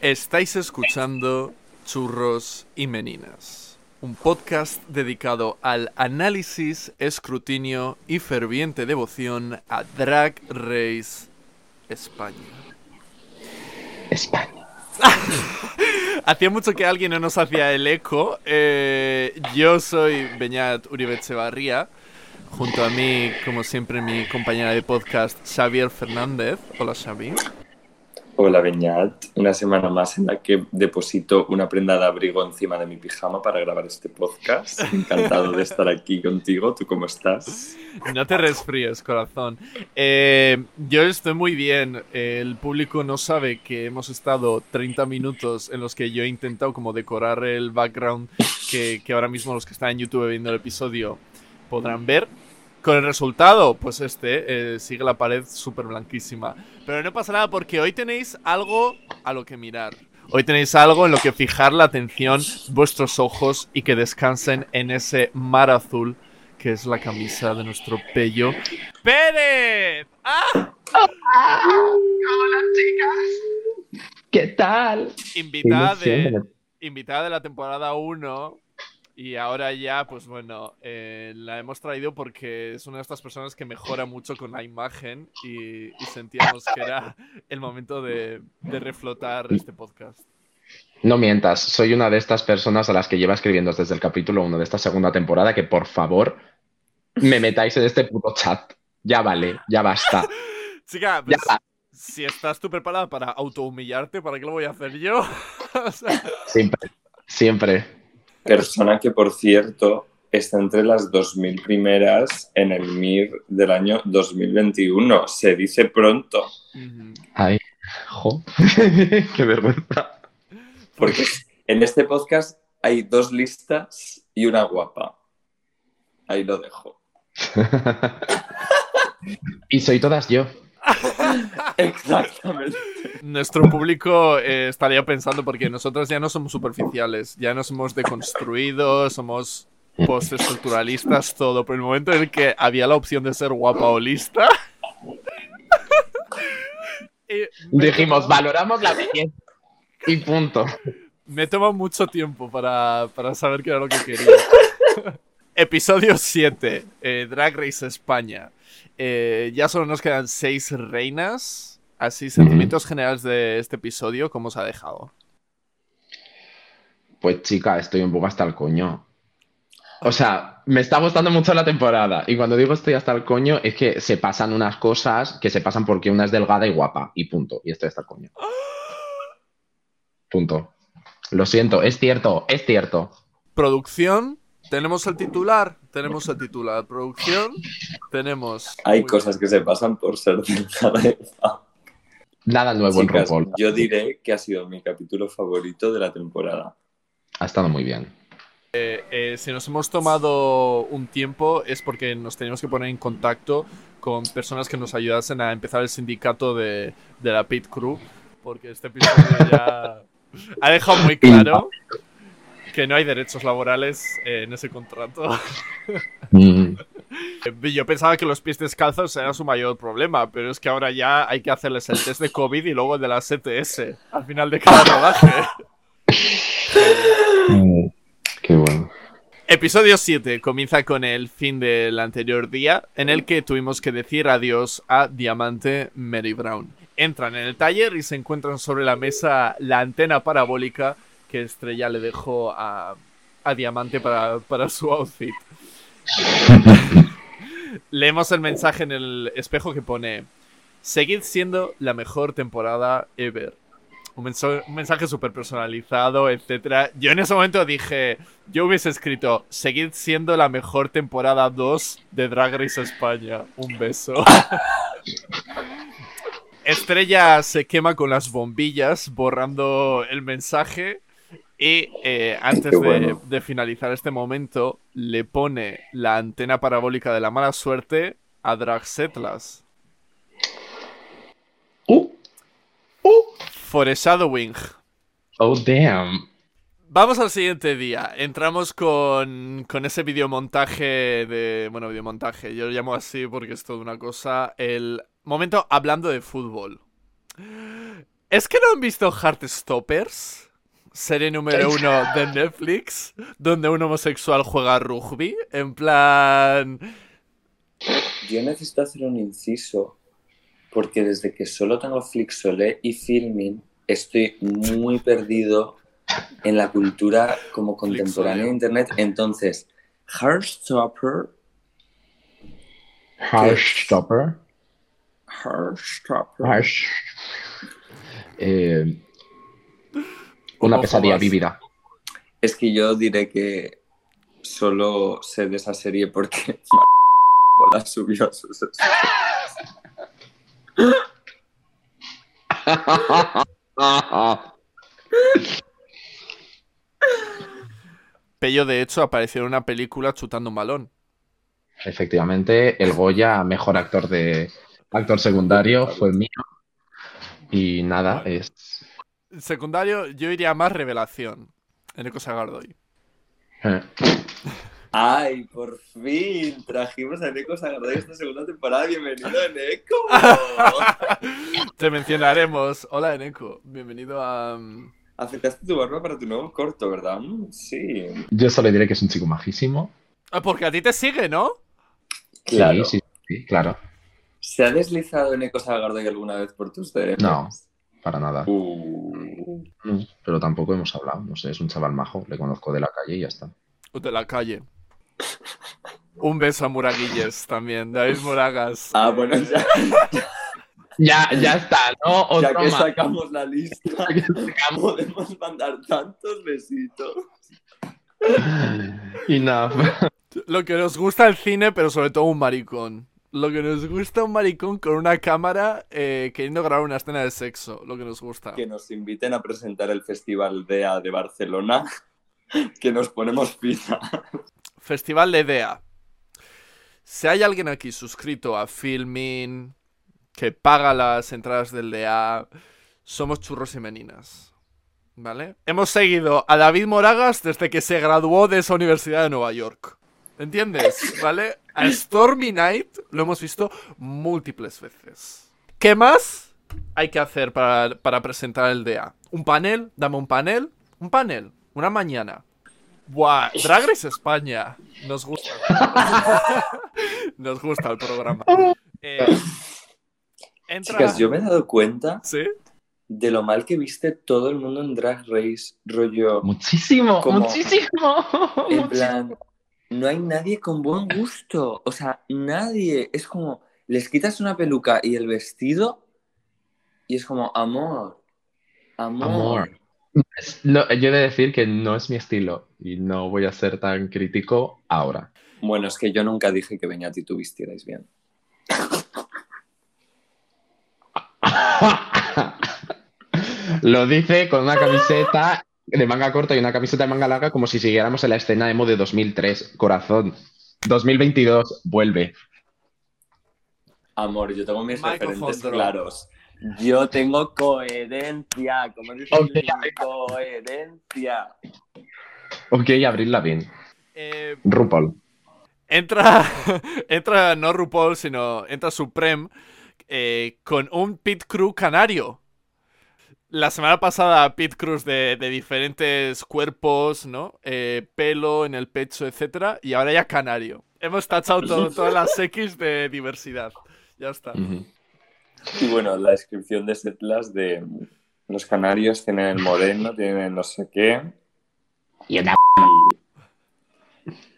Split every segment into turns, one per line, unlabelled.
Estáis escuchando Churros y Meninas, un podcast dedicado al análisis, escrutinio y ferviente devoción a Drag Race España.
España.
Hacía mucho que alguien no nos hacía el eco. Eh, yo soy Beñat Uribe Echevarría. Junto a mí, como siempre, mi compañera de podcast, Xavier Fernández. Hola, Xavi.
Hola Beñat, una semana más en la que deposito una prenda de abrigo encima de mi pijama para grabar este podcast. Encantado de estar aquí contigo. ¿Tú cómo estás?
No te resfríes, corazón. Eh, yo estoy muy bien. El público no sabe que hemos estado 30 minutos en los que yo he intentado como decorar el background que, que ahora mismo los que están en YouTube viendo el episodio podrán ver. Con el resultado, pues este, eh, sigue la pared súper blanquísima. Pero no pasa nada porque hoy tenéis algo a lo que mirar. Hoy tenéis algo en lo que fijar la atención, vuestros ojos y que descansen en ese mar azul que es la camisa de nuestro pello. ¡Pérez! ¡Ah!
Hola chicas.
¿Qué tal?
Invitada de, invitada de la temporada 1 y ahora ya, pues bueno, eh, la hemos traído porque es una de estas personas que mejora mucho con la imagen y, y sentíamos que era el momento de, de, reflotar este podcast.
No mientas, soy una de estas personas a las que lleva escribiendo desde el capítulo 1 de esta segunda temporada que por favor me metáis en este puto chat. Ya vale, ya basta.
Chica, pues, ya. si estás tú preparada para autohumillarte, ¿para qué lo voy a hacer yo?
o sea... Siempre, siempre
persona que, por cierto, está entre las 2.000 primeras en el MIR del año 2021. Se dice pronto.
Ay, jo. qué vergüenza.
Porque en este podcast hay dos listas y una guapa. Ahí lo dejo.
y soy todas yo.
Exactamente.
Nuestro público eh, estaría pensando porque nosotros ya no somos superficiales, ya nos hemos deconstruido, somos postestructuralistas, todo. Pero en el momento en el que había la opción de ser guapa o lista,
eh, dijimos, valoramos la belleza y punto.
Me toma mucho tiempo para, para saber qué era lo que quería. Episodio 7, eh, Drag Race España. Eh, ya solo nos quedan seis reinas. Así, sentimientos generales de este episodio, ¿cómo os ha dejado?
Pues chica, estoy un poco hasta el coño. O sea, me está gustando mucho la temporada. Y cuando digo estoy hasta el coño, es que se pasan unas cosas que se pasan porque una es delgada y guapa. Y punto. Y estoy hasta el coño. Punto. Lo siento, es cierto, es cierto.
Producción, tenemos el titular, tenemos el titular. Producción, tenemos.
Hay cosas que se pasan por ser delgada.
Nada nuevo
Chicas,
en RuPaul.
Yo diré que ha sido mi capítulo favorito de la temporada.
Ha estado muy bien.
Eh, eh, si nos hemos tomado un tiempo es porque nos teníamos que poner en contacto con personas que nos ayudasen a empezar el sindicato de, de la Pit Crew. Porque este episodio ya ha dejado muy claro que no hay derechos laborales eh, en ese contrato. Mm. Yo pensaba que los pies descalzos era su mayor problema, pero es que ahora ya hay que hacerles el test de COVID y luego el de la CTS al final de cada rodaje.
Mm, qué bueno.
Episodio 7 comienza con el fin del anterior día, en el que tuvimos que decir adiós a Diamante Mary Brown. Entran en el taller y se encuentran sobre la mesa la antena parabólica que Estrella le dejó a, a Diamante para, para su outfit. Leemos el mensaje en el espejo que pone: Seguid siendo la mejor temporada ever. Un, mensaje, un mensaje súper personalizado, etc. Yo en ese momento dije: Yo hubiese escrito: Seguid siendo la mejor temporada 2 de Drag Race España. Un beso. Estrella se quema con las bombillas, borrando el mensaje. Y eh, antes bueno. de, de, finalizar este momento, le pone la antena parabólica de la mala suerte a Dragsetlas.
Uh. Uh.
Foreshadowing.
Oh, damn.
Vamos al siguiente día. Entramos con, con ese videomontaje de. Bueno, videomontaje. Yo lo llamo así porque es toda una cosa. El momento hablando de fútbol. ¿Es que no han visto Heartstoppers? Serie número uno de Netflix, donde un homosexual juega rugby. En plan.
Yo necesito hacer un inciso porque desde que solo tengo Flixolé y Filming estoy muy perdido en la cultura como contemporánea de Internet. Entonces, Heartstopper,
Heartstopper.
Heartstopper,
Harsh. Eh, una
Ojo
pesadilla
más.
vívida.
es que yo diré que solo sé de esa serie porque la subió a sus
Pello, de hecho, apareció en una película chutando un balón.
Efectivamente, el Goya, mejor actor de actor secundario, fue mío. Y nada, es.
Secundario, yo iría más revelación. Eneco Sagardoy.
eh,
¡Ay, por fin! Trajimos a Neko Sagardoy esta segunda temporada. ¡Bienvenido, Neko!
Te mencionaremos. Hola, Eneco. Bienvenido a. mm,
Aceptaste tu barba para tu nuevo corto, ¿verdad? Sí.
Yo solo diré que es un chico majísimo.
Ah, porque a ti te sigue, ¿no?
Claro.
Sí, sí, sí, claro.
¿Se ha deslizado Neko Sagardoy alguna vez por tus DMs?
No. Para nada.
Uh,
No, Pero tampoco hemos hablado. No sé, es un chaval majo. Le conozco de la calle y ya está.
O de la calle. Un beso a Muraguilles también. David Moragas.
Ah, bueno, ya,
Ya, ya está, ¿no?
ya
Otro
que
más.
sacamos la lista, podemos mandar tantos besitos.
Nada.
Lo que nos gusta el cine, pero sobre todo un maricón. Lo que nos gusta un maricón con una cámara eh, queriendo grabar una escena de sexo. Lo que nos gusta.
Que nos inviten a presentar el Festival DEA de Barcelona, que nos ponemos fina.
Festival de idea. Si hay alguien aquí suscrito a Filmin, que paga las entradas del DA, somos churros y meninas. ¿Vale? Hemos seguido a David Moragas desde que se graduó de esa universidad de Nueva York. ¿Entiendes? ¿Vale? A Stormy Night lo hemos visto múltiples veces. ¿Qué más hay que hacer para, para presentar el DA? ¿Un panel? Dame un panel. Un panel. Una mañana. Buah, Drag Race España. Nos gusta. Nos gusta el programa. Eh, entra...
Chicas, yo me he dado cuenta
¿Sí?
de lo mal que viste todo el mundo en Drag Race, rollo.
Muchísimo,
Como-
muchísimo.
En plan, no hay nadie con buen gusto. O sea, nadie. Es como, les quitas una peluca y el vestido y es como, amor, amor.
Amor. No, yo he de decir que no es mi estilo y no voy a ser tan crítico ahora.
Bueno, es que yo nunca dije que Beñat y tú vistierais bien.
Lo dice con una camiseta de manga corta y una camiseta de manga larga como si siguiéramos en la escena emo de 2003. Corazón. 2022, vuelve.
Amor, yo tengo mis referentes claros. Yo tengo coherencia. ¿Cómo dice
Ok,
el niño? coherencia?
Ok, Abril Lavigne.
Eh,
RuPaul.
entra, entra no RuPaul, sino entra Supreme eh, con un pit crew canario. La semana pasada pit crews de, de diferentes cuerpos, ¿no? Eh, pelo en el pecho, etcétera, y ahora ya canario. Hemos tachado todo- todas las X de diversidad. Ya está.
Y bueno, la descripción de Setlas de los canarios tienen el moreno, tienen el no sé qué.
Y una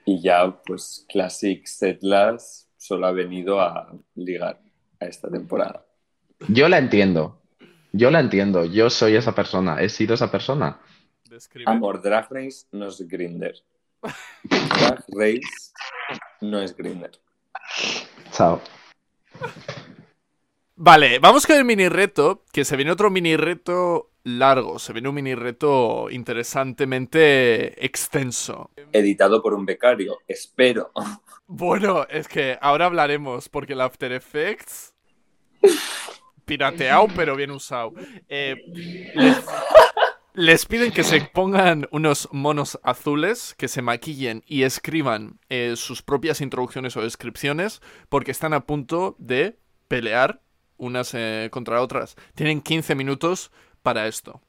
Y ya, pues, Classic Setlas solo ha venido a ligar a esta temporada.
Yo la entiendo. Yo la entiendo. Yo soy esa persona. He sido esa persona.
Describe.
Amor, Drag Race no es Grinder. Drag Race no es Grinder.
Chao.
Vale, vamos con el mini reto, que se viene otro mini reto largo, se viene un mini reto interesantemente extenso.
Editado por un becario, espero.
Bueno, es que ahora hablaremos, porque el After Effects... Pirateado, pero bien usado. Eh, les, les piden que se pongan unos monos azules, que se maquillen y escriban eh, sus propias introducciones o descripciones, porque están a punto de pelear unas eh, contra otras. Tienen 15 minutos para esto.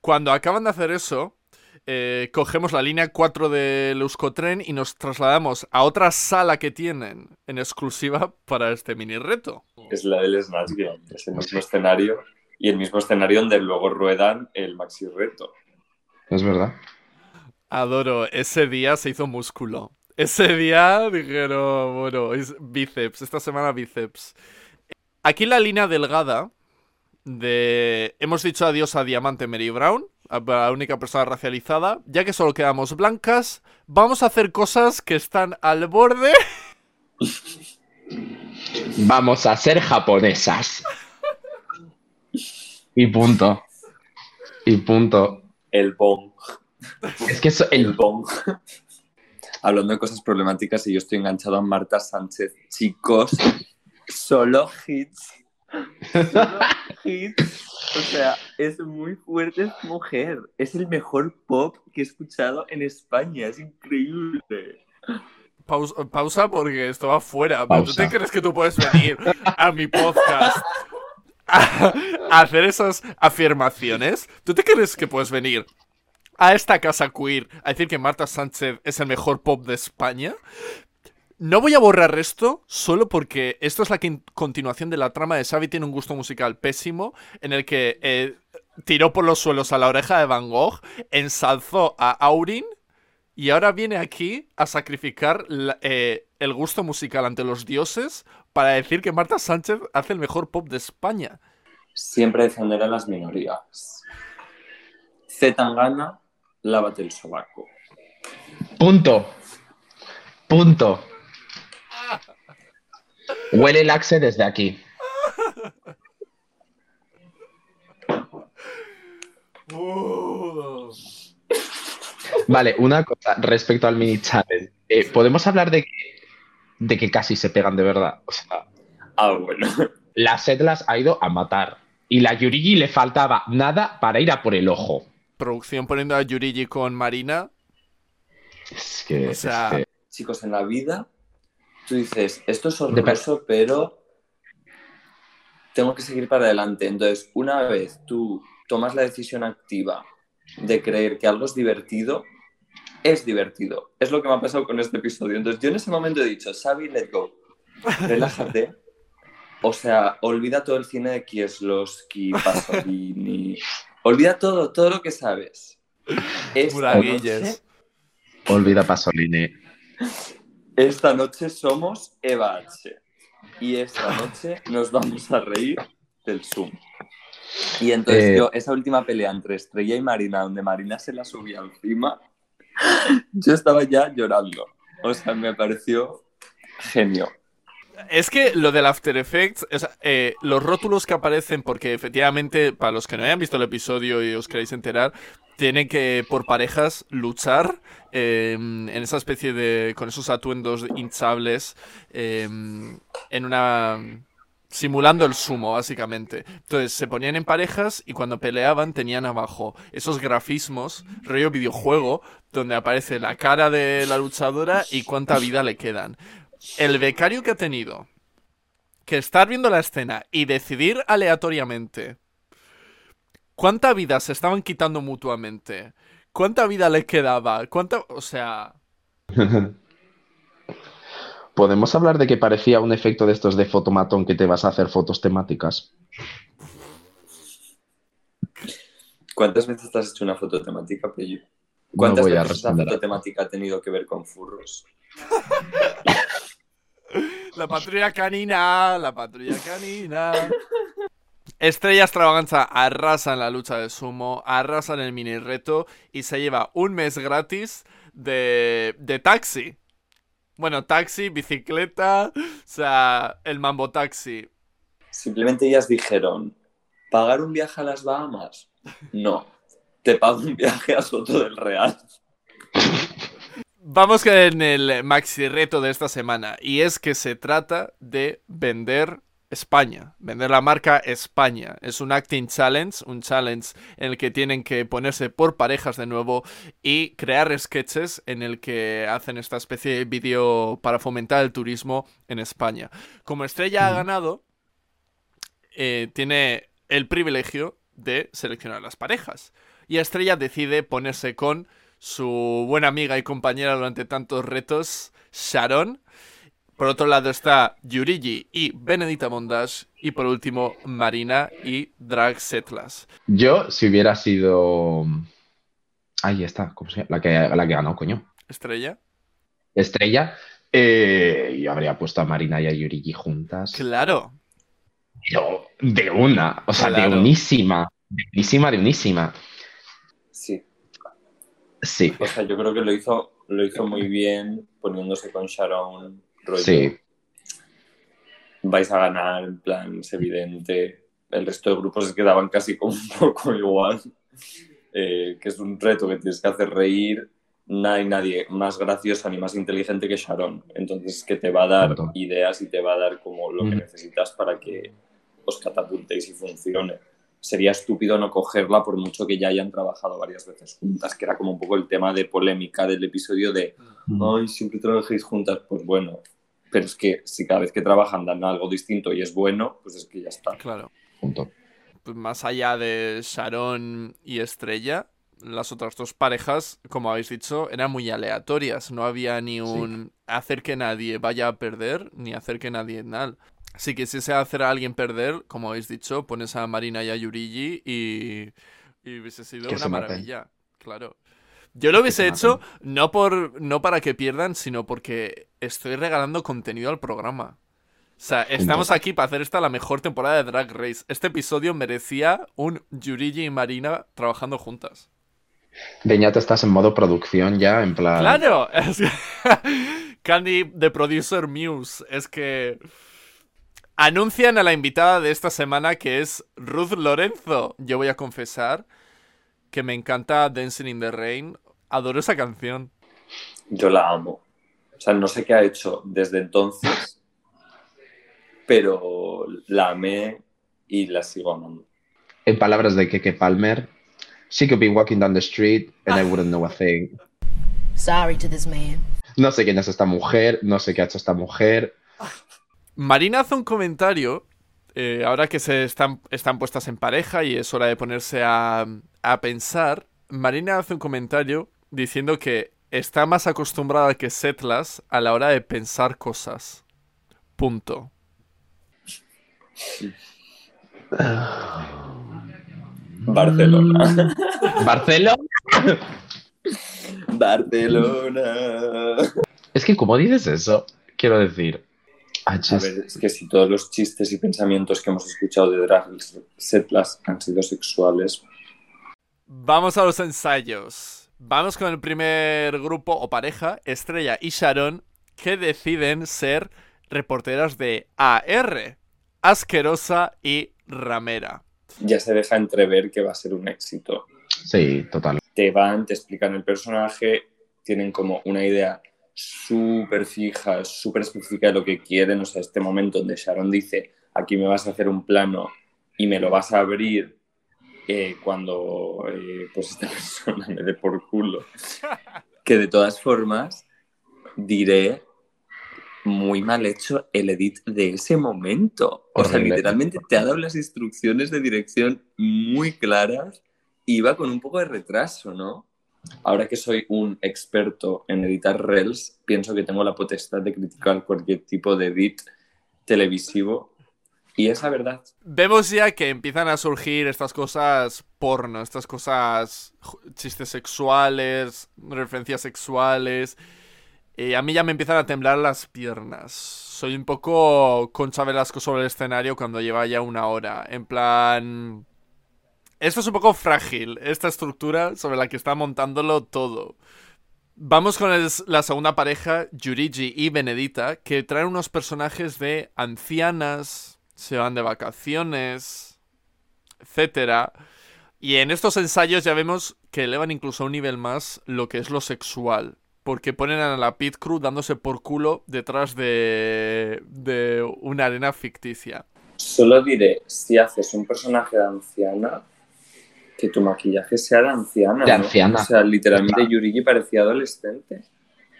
Cuando acaban de hacer eso, eh, cogemos la línea 4 del Euskotren y nos trasladamos a otra sala que tienen en exclusiva para este mini reto.
Es la del Snatch Game, es el mismo escenario y el mismo escenario donde luego ruedan el maxi reto.
Es verdad.
Adoro, ese día se hizo músculo. Ese día dijeron, bueno, es bíceps, esta semana bíceps. Aquí la línea delgada de... Hemos dicho adiós a Diamante Mary Brown, a la única persona racializada. Ya que solo quedamos blancas, vamos a hacer cosas que están al borde.
Vamos a ser japonesas. Y punto. Y punto.
El bong.
Es que eso,
El
el,
bong. Hablando de cosas problemáticas y yo estoy enganchado a Marta Sánchez. Chicos, solo hits. O sea, es muy fuerte esta mujer. Es el mejor pop que he escuchado en España. Es increíble.
Pausa, pausa porque esto va fuera. pero ¿Tú
Pausa.
te crees que tú puedes venir a mi podcast a, a hacer esas afirmaciones? ¿Tú te crees que puedes venir a esta casa queer a decir que Marta Sánchez es el mejor pop de España? No voy a borrar esto solo porque esto es la continuación de la trama de Xavi tiene un gusto musical pésimo en el que eh, tiró por los suelos a la oreja de Van Gogh, ensalzó a Aurin y ahora viene aquí a sacrificar la- eh, el gusto musical ante los dioses para decir que Marta Sánchez hace el mejor pop de España.
Siempre defender a las minorías. Z Tangana, lávate el sobaco.
punto. Punto. Huele el axe desde aquí. Vale, una cosa respecto al mini challenge. Eh, ¿Podemos hablar de que, de que casi se pegan de verdad? O sea,
Ah, bueno.
la Setlas ha ido a matar. Y la Yurigi le faltaba nada para ir a por el ojo.
Producción poniendo a Yurigi con Marina.
Es que.
O sea,
es que-
Chicos, en la vida, tú dices, esto es horroroso, pero tengo que seguir para adelante. Entonces, una vez tú tomas la decisión activa de creer que algo es divertido, es divertido. Es lo que me ha pasado con este episodio. Entonces, yo en ese momento he dicho, Xavi, let go. Relájate. O sea, olvida todo el cine de Kieslowski, Pasolini. Olvida todo, todo lo que sabes. Esta noche,
Olvida Pasolini.
Esta noche somos Eva H. Y esta noche nos vamos a reír del Zoom. Y entonces
Eh,
yo, esa última pelea entre Estrella y Marina, donde Marina se la subía encima, yo estaba ya llorando. O sea, me pareció genio.
Es que lo del After Effects, eh, los rótulos que aparecen, porque efectivamente, para los que no hayan visto el episodio y os queréis enterar, tienen que, por parejas, luchar eh, en esa especie de. con esos atuendos hinchables, eh, en una. simulando el sumo, básicamente. Entonces se ponían en parejas y cuando peleaban tenían abajo esos grafismos, rollo videojuego, donde aparece la cara de la luchadora y cuánta vida le quedan el becario que ha tenido que estar viendo la escena y decidir aleatoriamente cuánta vida se estaban quitando mutuamente, cuánta vida le quedaba, cuánta, o sea,
¿Podemos hablar de que parecía un efecto de estos de fotomatón que te vas a hacer fotos temáticas?
¿Cuántas veces te has hecho una foto temática, Pello?
No
¿Cuántas veces esa foto temática ha tenido que ver con furros?
la patrulla canina, la patrulla canina. Estrella Extravaganza arrasa en la lucha de sumo, arrasa en el mini reto y se lleva un mes gratis de, de taxi. Bueno, taxi, bicicleta, o sea, el mambo taxi.
Simplemente ellas dijeron, ¿pagar un viaje a las Bahamas? No, te pago un viaje a Soto del Real.
Vamos con el maxi reto de esta semana y es que se trata de vender España, vender la marca España. Es un acting challenge, un challenge en el que tienen que ponerse por parejas de nuevo y crear sketches en el que hacen esta especie de vídeo para fomentar el turismo en España. Como Estrella ha ganado, eh, tiene el privilegio de seleccionar las parejas. Y Estrella decide ponerse con su buena amiga y compañera durante tantos retos, Sharon. Por otro lado está Yurigi y Benedita Mondas. Y por último, Marina y Drag Setlas.
Yo, si hubiera sido. Ahí está, ¿cómo se llama? La que, la que ganó, coño.
Estrella.
Estrella. eh, yo habría puesto a Marina y a Yurigi juntas.
Claro.
Pero de una, o sea,
Claro.
de unísima. De unísima, de unísima.
Sí.
Sí,
O sea, yo creo que lo hizo, lo hizo muy bien poniéndose con Sharon. rollo,
sí.
Vais a ganar, en plan, es evidente. El resto de grupos se quedaban casi como un poco igual. Eh, que es un reto que tienes que hacer reír. No hay nadie más graciosa ni más inteligente que Sharon. Entonces, que te va a dar ideas y te va a dar como lo que
Ujú.
necesitas para que os catapultéis y funcione. Sería estúpido no cogerla por mucho que ya hayan trabajado varias veces juntas, que era como un poco el tema de polémica del episodio de ay, siempre trabajéis juntas, pues bueno. Pero es que si cada vez que trabajan dan algo distinto y es bueno, pues es que ya está.
Claro.
Punto.
Pues más allá de Sharon y Estrella, las otras dos parejas, como habéis dicho, eran muy aleatorias. No había ni un hacer que nadie vaya a perder, ni hacer que nadie. Si quisiese hacer a alguien perder, como habéis dicho, pones a Marina y a Yurigi y, y hubiese sido
Que
una
maten.
maravilla. Claro. Yo lo hubiese
se
hecho
maten.
no por no para que pierdan, sino porque estoy regalando contenido al programa. O sea, estamos aquí para hacer esta la mejor temporada de Drag Race. Este episodio merecía un Yurigi y Marina trabajando juntas.
Beñat, estás en modo producción ya, en plan.
¡Claro! Es que- Candy de Producer Muse. Es que. Anuncian a la invitada de esta semana que es Ruth Lorenzo. Yo voy a confesar que me encanta Dancing in the Rain. Adoro esa canción.
Yo la amo. O sea, no sé qué ha hecho desde entonces, pero la amé y la sigo amando.
En palabras de Keke Palmer, she could be walking down the street and I wouldn't know a thing.
Sorry to this man.
No sé quién es esta mujer, no sé qué ha hecho esta mujer.
Marina hace un comentario. eh, ahora que se están, están puestas en pareja y es hora de ponerse a, a pensar. Marina hace un comentario diciendo que está más acostumbrada que Setlas a la hora de pensar cosas. Punto.
Barcelona.
Barcelona.
Barcelona.
Es que, ¿cómo dices eso? Quiero decir. Ah,
A ver, es que si todos los chistes y pensamientos que hemos escuchado de Drag Setlas han sido sexuales,
Vamos a los ensayos. Vamos con el primer grupo o pareja, Estrella y Sharon, que deciden ser reporteras de AR, Asquerosa y Ramera.
ya se deja entrever que va a ser un éxito.
Sí, total.
te van, te explican el personaje, tienen como una idea súper fija, súper específica de lo que quieren. O sea, este momento donde Sharon dice, aquí me vas a hacer un plano y me lo vas a abrir eh, cuando eh, pues esta persona me dé por culo. Que de todas formas, diré muy mal hecho el edit de ese momento. O sea, literalmente te ha dado las instrucciones de dirección muy claras y va con un poco de retraso, ¿no? Ahora que soy un experto en editar reels, pienso que tengo la potestad de criticar cualquier tipo de edit televisivo. Y es la verdad.
Vemos ya que empiezan a surgir estas cosas porno, estas cosas chistes sexuales, referencias sexuales. A mí ya me empiezan a temblar las piernas. Soy un poco Concha Velasco sobre el escenario cuando lleva ya una hora. En plan... Esto es un poco frágil, esta estructura sobre la que está montándolo todo. Vamos con la segunda pareja, Yurigi y Benedita, que traen unos personajes de ancianas, se van de vacaciones, etcétera. Y en estos ensayos ya vemos que elevan incluso a un nivel más lo que es lo sexual. Porque ponen a la pit crew dándose por culo detrás de, de una arena ficticia.
Solo diré, si haces un personaje de anciana, que tu maquillaje sea de anciana.
De
¿no?
anciana.
O sea, literalmente Yurigi parecía adolescente.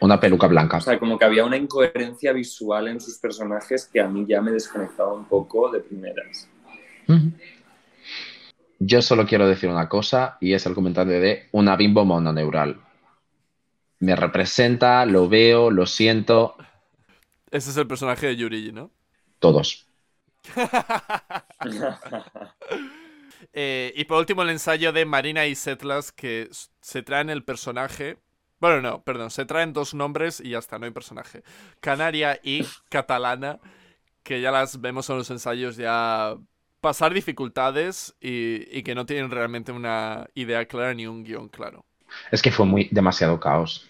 Una peluca blanca.
O sea, como que había una incoherencia visual en sus personajes que a mí ya me desconectaba un poco de primeras.
Yo solo quiero decir una cosa y es el comentario de una bimbo mononeural. Me representa, lo veo, lo siento,
Ese es el personaje de Yuri, ¿no?
todos.
Eh, y por último, el ensayo de Marina y Setlas, que se traen el personaje. Bueno, no, perdón, se traen dos nombres y ya está, no hay personaje. Canaria y Catalana, que ya las vemos en los ensayos ya pasar dificultades y, y que no tienen realmente una idea clara ni un guion claro.
Es que fue muy demasiado caos.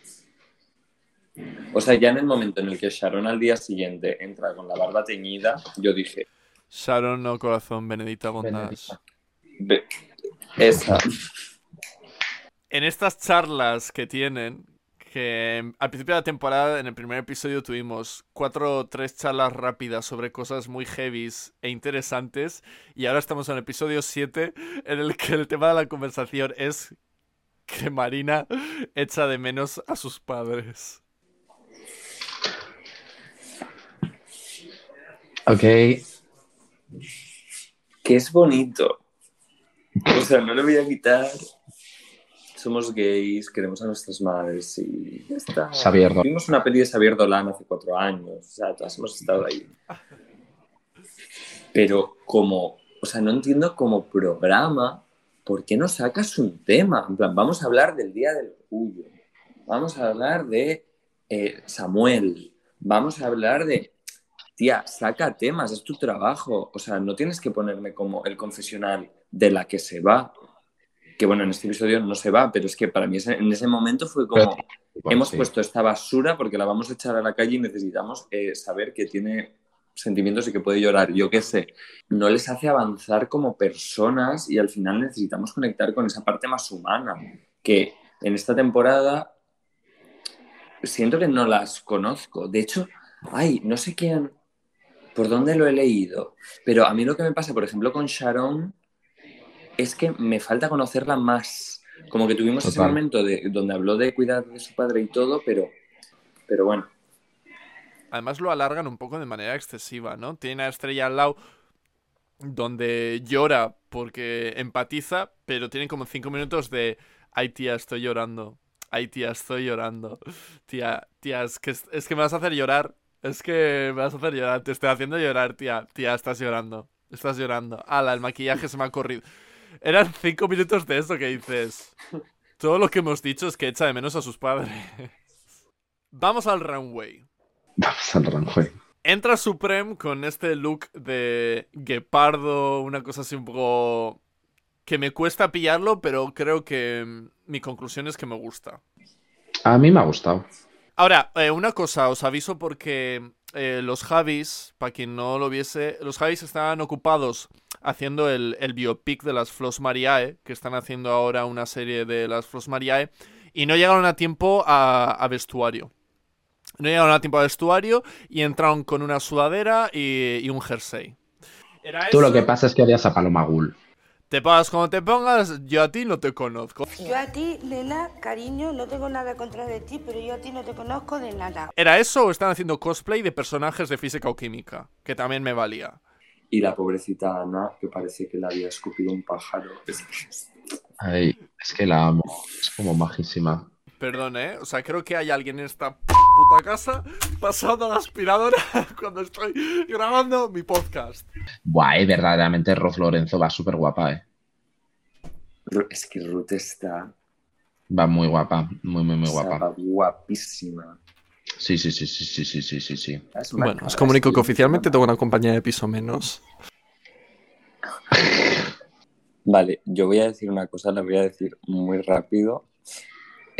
O sea, ya en el momento en el que Sharon al día siguiente entra con la barba teñida, yo dije,
Sharon, no corazón, Benedita Bondage.
Benedicta. "Ve, esa.
en estas charlas que tienen, que al principio de la temporada, en el primer episodio, tuvimos cuatro o tres charlas rápidas sobre cosas muy heavies e interesantes, y ahora estamos en el episodio 7, en el que el tema de la conversación es que Marina echa de menos a sus padres.
Ok.
que es bonito. O sea, no le voy a quitar. Somos gays, queremos a nuestras madres y ya está.
Xavier Dolan.
Vimos una peli de Xavier Dolan hace cuatro años. O sea, todas hemos estado ahí. Pero como, o sea, no entiendo como programa, ¿por qué no sacas un tema? En plan, vamos a hablar del Día del Orgullo. Vamos a hablar de eh, Samuel. Vamos a hablar de tía, saca temas, es tu trabajo. O sea, no tienes que ponerme como el confesional de la que se va. Que bueno, en este episodio no se va, pero es que para mí ese- en ese momento fue como, hemos
Sí.
puesto esta basura porque la vamos a echar a la calle y necesitamos eh, saber que tiene sentimientos y que puede llorar. Yo qué sé, no les hace avanzar como personas y al final necesitamos conectar con esa parte más humana, que en esta temporada siento que no las conozco. De hecho, ay, no sé quién, por dónde lo he leído, pero a mí lo que me pasa, por ejemplo, con Sharon, es que me falta conocerla más. Como que tuvimos ese momento de, donde habló de cuidar de su padre y todo, pero, pero bueno.
Además lo alargan un poco de manera excesiva, ¿no? Tiene a Estrella al lado donde llora porque empatiza, pero tiene como cinco minutos de ay tía, estoy llorando. Ay tía, estoy llorando. Tía, tía, es que, es que me vas a hacer llorar. Es que me vas a hacer llorar. Te estoy haciendo llorar, tía. Tía, estás llorando. Estás llorando. Ala, el maquillaje se me ha corrido. Eran cinco minutos de eso que dices. Todo lo que hemos dicho es que echa de menos a sus padres. Vamos al runway.
Vamos al Ranjue.
Entra Supreme con este look de guepardo, una cosa así un poco que me cuesta pillarlo, pero creo que mm, mi conclusión es que me gusta.
A mí me ha gustado.
Ahora, eh, una cosa, os aviso porque eh, los Javis, para quien no lo viese, los Javis estaban ocupados haciendo el, el biopic de las Flos Mariae, que están haciendo ahora una serie de las Flos Mariae, y no llegaron a tiempo a, vestuario. No llegaron a tiempo a vestuario y entraron con una sudadera y, un jersey.
Tú lo que pasa es que odias a Paloma Gul.
Te pagas como te pongas, yo a ti no te conozco.
Yo a ti, nena, cariño, no tengo nada contra de ti, pero yo a ti no te conozco de nada.
¿Era eso o están haciendo cosplay de personajes de física o química? Que también me valía.
Y la pobrecita Ana, que parece que le había escupido un pájaro.
Ay, es que la amo. Es como majísima.
Perdón, ¿eh? O sea, creo que hay alguien en esta puta casa pasando la aspiradora cuando estoy grabando mi podcast.
Buah, eh, verdaderamente Roz Lorenzo va súper guapa, eh.
Es que Ruth está,
Va muy guapa, muy, muy, muy
o sea,
guapa.
va guapísima.
Sí, sí, sí, sí, sí, sí, sí, sí, sí.
Bueno, os comunico que oficialmente tengo una compañía de piso menos.
Vale, yo voy a decir una cosa, la voy a decir muy rápido.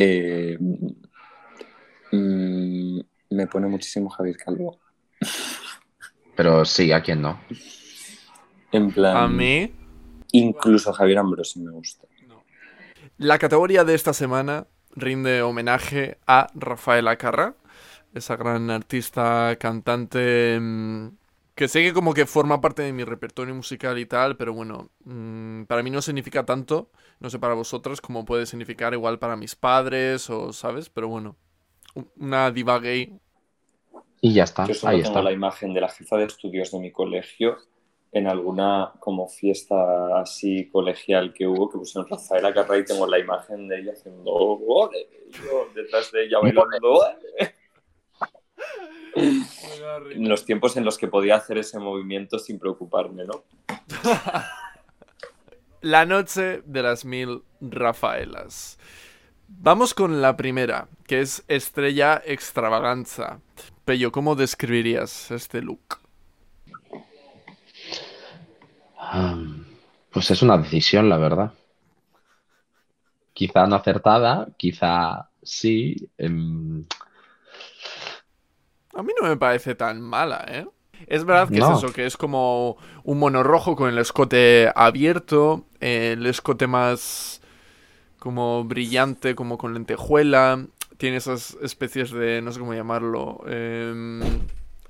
Eh, mm, me pone muchísimo Javier Calvo.
Pero sí, ¿a quién no?
En plan,
A mí,
incluso Javier Ambrosi me gusta.
la categoría de esta semana rinde homenaje a Rafaela Carrà, esa gran artista, cantante, mm, que sé que como que forma parte de mi repertorio musical y tal, pero bueno, mm, para mí no significa tanto, no sé para vosotras, como puede significar igual para mis padres o, ¿sabes? Pero bueno, una diva gay.
Y ya está,
Yo solo
ahí
tengo
está.
la imagen de la jefa de estudios de mi colegio en alguna como fiesta así colegial que hubo, que pusieron Rafaela Carrá y tengo la imagen de ella haciendo "Ole", yo detrás de ella bailando. "Ole". En los tiempos en los que podía hacer ese movimiento sin preocuparme, ¿no?
La noche de las mil Rafaelas. Vamos con la primera, que es Estrella Extravaganza. Pello, ¿cómo describirías este look?
Um, Pues es una decisión, la verdad. Quizá no acertada, quizá sí. em,
A mí no me parece tan mala, ¿eh? Es verdad que
No.
es eso, que es como un mono rojo con el escote abierto, eh, el escote más como brillante, como con lentejuela. Tiene esas especies de, no sé cómo llamarlo, em,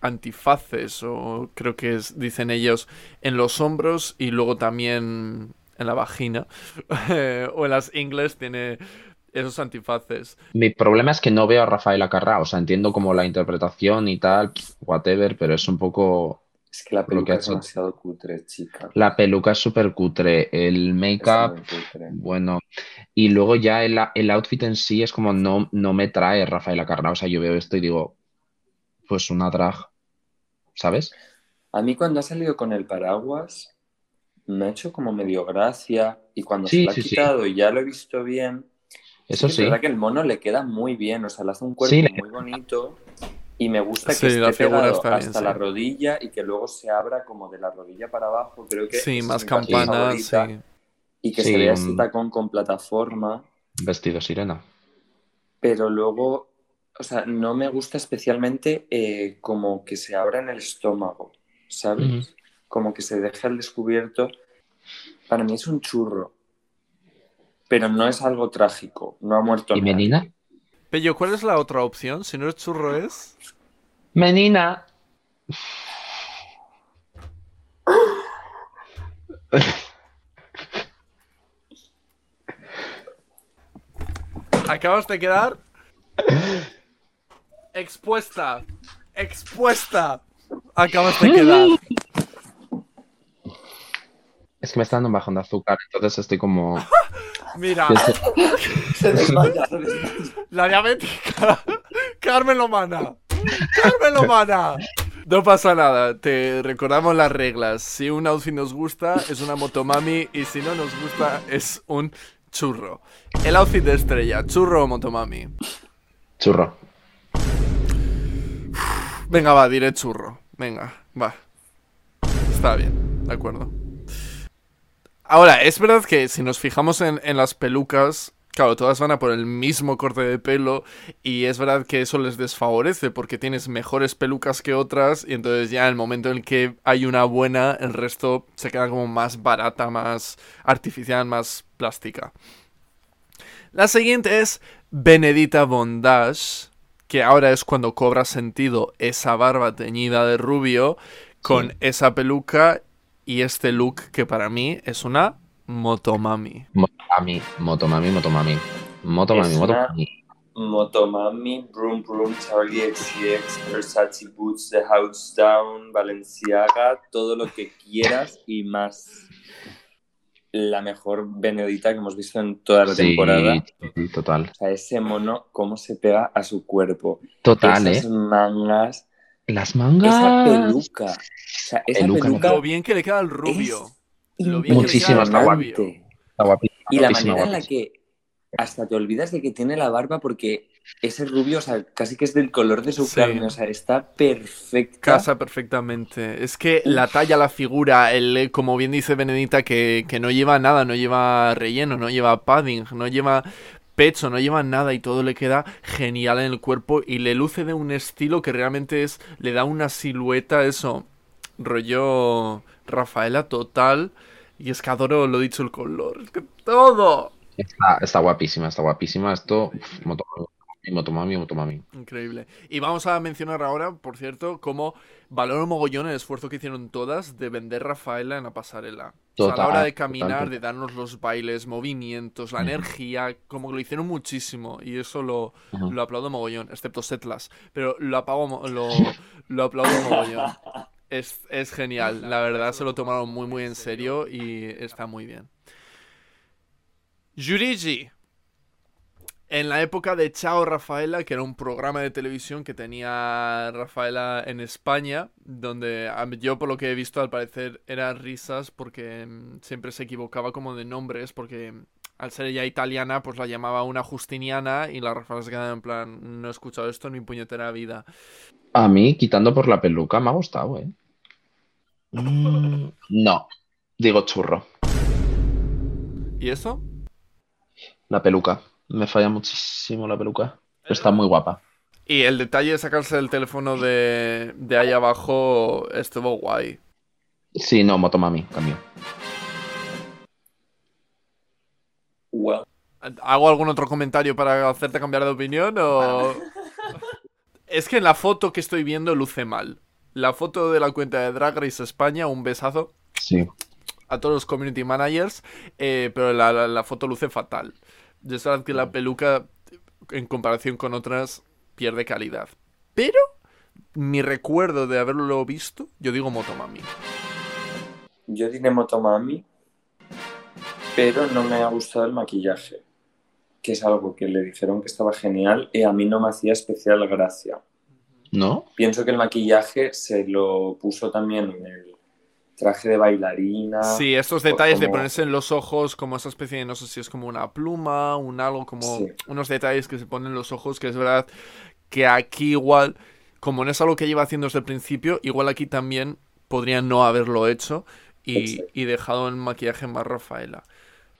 antifaces, o creo que es, dicen ellos, en los hombros y luego también en la vagina. o en las ingles tiene esos antifaces.
Mi problema es que no veo a Rafael Acarrá, o sea, entiendo como la interpretación y tal, whatever, pero es un poco...
Es que la
que
peluca es
hecho-
demasiado cutre, chica.
La peluca es súper cutre, el make-up, bueno, y luego ya el, el outfit en sí es como no, no me trae Rafael Acarrá, o sea, yo veo esto y digo, pues una drag, ¿sabes?
A mí cuando ha salido con el paraguas me ha hecho como medio gracia y cuando
Sí,
se lo ha
sí, sí.
quitado y ya lo he visto bien,
Eso sí.
Es verdad que el mono le queda muy bien, o sea, le hace un cuerpo
Sí, le-
muy bonito y me gusta
Sí,
que
la
esté
figura
pegado
está bien,
hasta
sí.
la rodilla y que luego se abra como de la rodilla para abajo. Creo que
Sí, más campanas, sí.
Y que
Sí,
se vea ese
un-
tacón con plataforma,
Vestido sirena.
pero luego, o sea, no me gusta especialmente eh, como que se abra en el estómago, ¿sabes? Como que se deje al descubierto. Para mí es un churro, pero no es algo trágico, no ha muerto
¿Y
nadie.
Menina?
Pello, ¿cuál es la otra opción? Si no es churro es...
Menina.
Acabas de quedar expuesta. Expuesta. Acabas de quedar.
Es que me está dando un bajón de azúcar, entonces estoy como...
Mira,
Se desmaya, se desmaya.
la diabética. Carmen Lomana. Carmen Lomana. No pasa nada, te recordamos las reglas. Si un outfit nos gusta, es una motomami. Y si no nos gusta, es un churro. El outfit de estrella, churro o motomami.
Churro.
Venga, va, diré churro. Venga, va. Está bien, de acuerdo. Ahora, es verdad que si nos fijamos en, en las pelucas, claro, todas van a por el mismo corte de pelo y es verdad que eso les desfavorece porque tienes mejores pelucas que otras y entonces ya en el momento en el que hay una buena, el resto se queda como más barata, más artificial, más plástica. La siguiente es Benedita Bondage, que ahora es cuando cobra sentido esa barba teñida de rubio con
Sí.
esa peluca y este look que para mí es una motomami.
Motomami, motomami, motomami. Motomami, motomami.
Motomami, Broom Broom, Charlie XCX, Versace Boots, The House Down, Balenciaga, todo lo que quieras y más. La mejor Benedita que hemos visto en toda la
Sí,
temporada.
sí, total.
O sea, ese mono, cómo se pega a su cuerpo.
Total,
Esas
¿eh?
mangas,
Las mangas.
esa peluca. O sea, esa
Peluca,
peluca,
Lo bien que le queda al rubio. Lo bien que le
Muchísimo,
queda
está
al
guapo.
rubio.
Está guapísima,
Y la
guapísima,
manera en la que hasta te olvidas de que tiene la barba porque ese rubio, o sea, casi que es del color de su
Sí.
carne, o sea, está perfecta.
Casa perfectamente. Es que la talla, la figura, el, como bien dice Benedita, que, que no lleva nada, no lleva relleno, no lleva padding, no lleva pecho, no lleva nada y todo le queda genial en el cuerpo y le luce de un estilo que realmente es, le da una silueta, eso, rollo Rafaela total. Y es que adoro, lo dicho, el color. Es que todo.
Está, está guapísima, está guapísima. Esto, uf, motomami, motomami.
Increíble. Y vamos a mencionar ahora, por cierto, cómo valoro mogollón el esfuerzo que hicieron todas de vender Rafaela en la pasarela. O sea, a la hora de caminar,
total.
de darnos los bailes, movimientos, la energía, como que lo hicieron muchísimo. Y eso lo, lo aplaudo mogollón, excepto Setlas. Pero lo, apago, lo, lo aplaudo mogollón. Es, es genial, la verdad se lo tomaron muy muy en serio y está muy bien. Yurigi. En la época de Chao Rafaela, que era un programa de televisión que tenía Rafaela en España, donde yo por lo que he visto al parecer era risas porque mm, siempre se equivocaba como de nombres, porque mm, al ser ella italiana pues la llamaba una Justiniana y la Rafaela se quedaba en plan, no he escuchado esto en mi puñetera vida.
A mí, quitando por la peluca, me ha gustado, ¿eh? Mm, no, digo churro.
¿Y eso?
La peluca. Me falla muchísimo la peluca. Pero está muy guapa.
Y el detalle de sacarse el teléfono de, de ahí abajo estuvo guay.
Sí, no, Motomami, cambio.
Well,
¿Hago algún otro comentario para hacerte cambiar de opinión o...? es que en la foto que estoy viendo luce mal. La foto de la cuenta de Drag Race España, un besazo
Sí.
a todos los community managers, eh, pero la, la- la foto luce fatal. Es verdad que la peluca, en comparación con otras, pierde calidad. Pero, mi recuerdo de haberlo visto, yo digo Motomami.
yo diré Motomami, pero no me ha gustado el maquillaje, que es algo que le dijeron que estaba genial y a mí no me hacía especial gracia.
¿No?
Pienso que el maquillaje se lo puso también en el traje de bailarina.
Sí, estos detalles de ponerse en los ojos como esa especie de, no sé si es como una pluma, un algo, como
Sí.
unos detalles que se ponen en los ojos, que es verdad que aquí igual, como no es algo que lleva haciendo desde el principio, igual aquí también podría no haberlo hecho y, y dejado el maquillaje más Rafaela.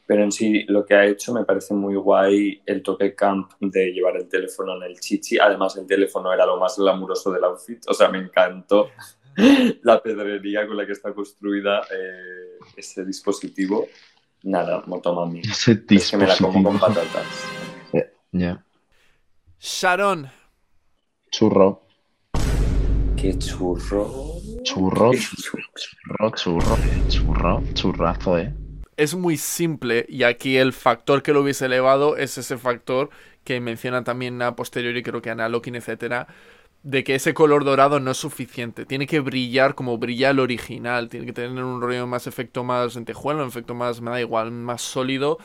Pero en sí lo que ha hecho me parece muy guay el toque camp de llevar el teléfono en el chichi. Además el teléfono era lo más glamuroso del outfit. O sea, me encantó la pedrería con la que está construida eh, ese dispositivo. Nada, Motomami.
Ese
Es que me la como con patatas.
Ya.
Sharon,
Churro.
Qué churro.
Churro.
churro,
churro, churro, churrazo, ¿eh?
es muy simple y aquí el factor que lo hubiese elevado es ese factor que menciona también a posteriori, creo que Ana Lokin, etcétera, de que ese color dorado no es suficiente. Tiene que brillar como brilla el original. Tiene que tener un rollo más efecto más lentejuelo, un efecto más, me da igual, más sólido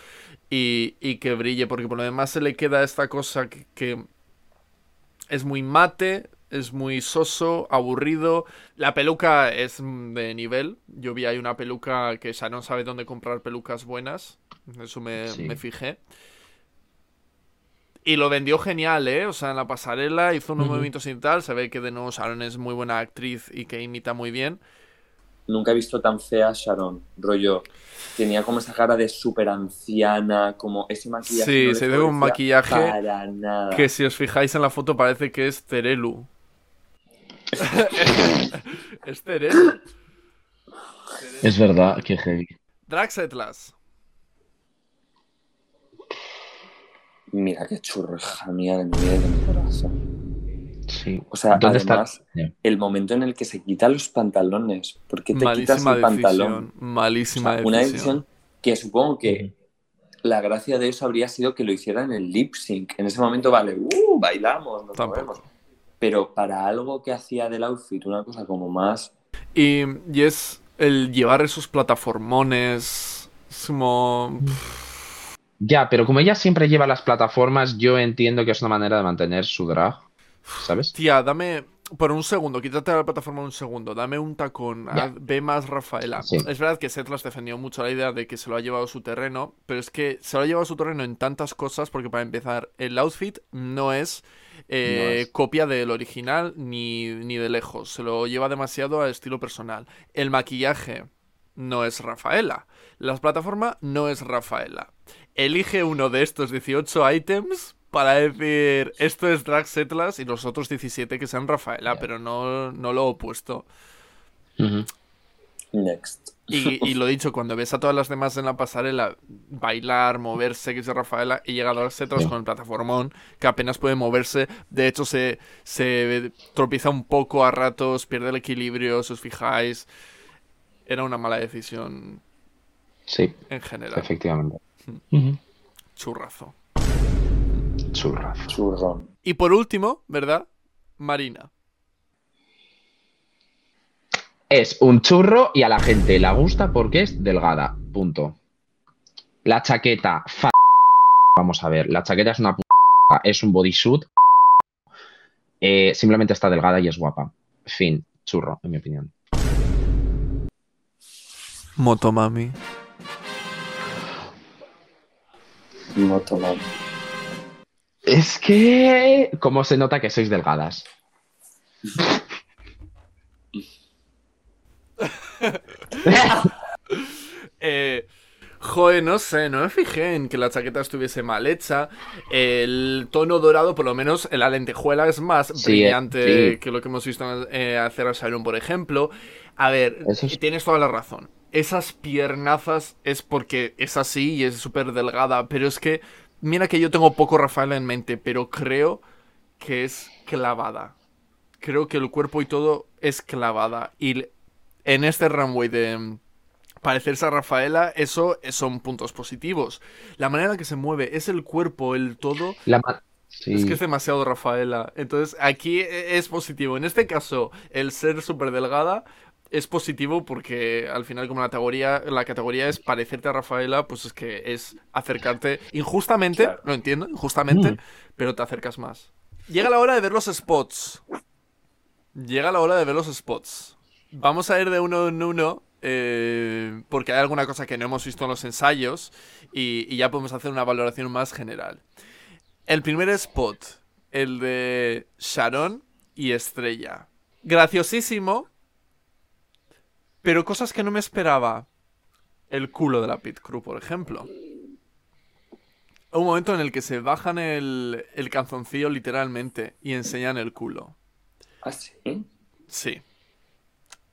y, y que brille. Porque por lo demás se le queda esta cosa que, que es muy mate, es muy soso, aburrido. La peluca es de nivel. Yo vi ahí una peluca que ya no sabe dónde comprar pelucas buenas. Eso me,
Sí.
me fijé. Y lo vendió genial, ¿eh? O sea, en la pasarela hizo unos movimientos y tal. Se ve que de nuevo Sharon es muy buena actriz y que imita muy bien.
Nunca he visto tan fea a Sharon. Rollo. Tenía como esa cara de súper anciana, como ese maquillaje.
Sí,
no
se ve un maquillaje
Para nada.
Que si os fijáis en la foto parece que es Terelu. es Terelu.
Es verdad, que heavy.
Drax Atlas.
Mira qué churro, hija mía de mi vida y de mi corazón.
Sí.
O sea,
¿Dónde
además,
está?
El momento en el que se quita los pantalones. ¿Por qué te quitas
Malísima
el pantalón?
decisión.
O
Malísima
sea, una
decisión.
que supongo que la gracia de eso habría sido que lo hiciera en el lip sync. En ese momento, vale, uh, bailamos, nos
Tampoco.
movemos. Pero para algo que hacía del outfit, una cosa como más.
Y, y es el llevar esos plataformones. Es como.
Ya, pero como ella siempre lleva las plataformas, yo entiendo que es una manera de mantener su drag, ¿sabes?
Tía, dame. Por un segundo, quítate la plataforma un segundo, dame un tacón, ve más Rafaela.
Sí.
Es verdad que Setlas defendió mucho la idea de que se lo ha llevado a su terreno, pero es que se lo ha llevado a su terreno en tantas cosas, porque para empezar, el outfit no es, eh,
No es.
copia del original ni, ni de lejos, se lo lleva demasiado a estilo personal. El maquillaje no es Rafaela, la plataforma no es Rafaela. Elige uno de estos 18 ítems para decir esto es Drag Setlas y los otros 17 que sean Rafaela, pero no, no lo opuesto.
Next.
Y, y lo dicho, cuando ves a todas las demás en la pasarela bailar, moverse, que es de Rafaela, y llega Drag Setlas
Sí.
con el plataformón, que apenas puede moverse, de hecho se, se tropieza un poco a ratos, pierde el equilibrio, si os fijáis. Era una mala decisión
Sí,
en general.
efectivamente.
Churrazo.
Churrazo.
Churrón.
Y por último, ¿verdad? Marina.
Es un churro y a la gente le gusta porque es delgada. Punto. La chaqueta, fa- Vamos a ver, la chaqueta es una p- es un bodysuit. Eh, simplemente está delgada y es guapa. Fin, churro, en mi opinión.
Motomami.
Motomami.
Es que. ¿Cómo se nota que sois delgadas?
Eh, joder, no sé, no me fijé en que la chaqueta estuviese mal hecha. El tono dorado, por lo menos en la lentejuela, es más
Sí,
brillante
sí.
que lo que hemos visto eh, hacer a Sharon, por ejemplo. A ver,
es-
tienes toda la razón. Esas piernazas es porque es así y es súper delgada, pero es que, mira que yo tengo poco Rafaela en mente, pero creo que es clavada. Creo que el cuerpo y todo es clavada. Y en este runway de mm, parecerse a Rafaela, eso eh, son puntos positivos. La manera en que se mueve, es el cuerpo, el todo.
La sí.
Es que es demasiado Rafaela. Entonces, aquí e- es positivo. En este caso, el ser súper delgada es positivo porque al final, como la categoría, la categoría es parecerte a Rafaela, pues es que es acercarte injustamente,
Claro.
lo entiendo, injustamente,
Mm.
pero te acercas más. Llega la hora de ver los spots. Llega la hora de ver los spots. Vamos a ir de uno en uno. eh, porque hay alguna cosa que no hemos visto en los ensayos y, y ya podemos hacer una valoración más general. El primer spot, el de Sharon y Estrella. Graciosísimo, pero cosas que no me esperaba. El culo de la Pit Crew, por ejemplo. Un momento en el que se bajan el, el calzoncillo literalmente y enseñan el culo.
¿Ah, sí?
Sí.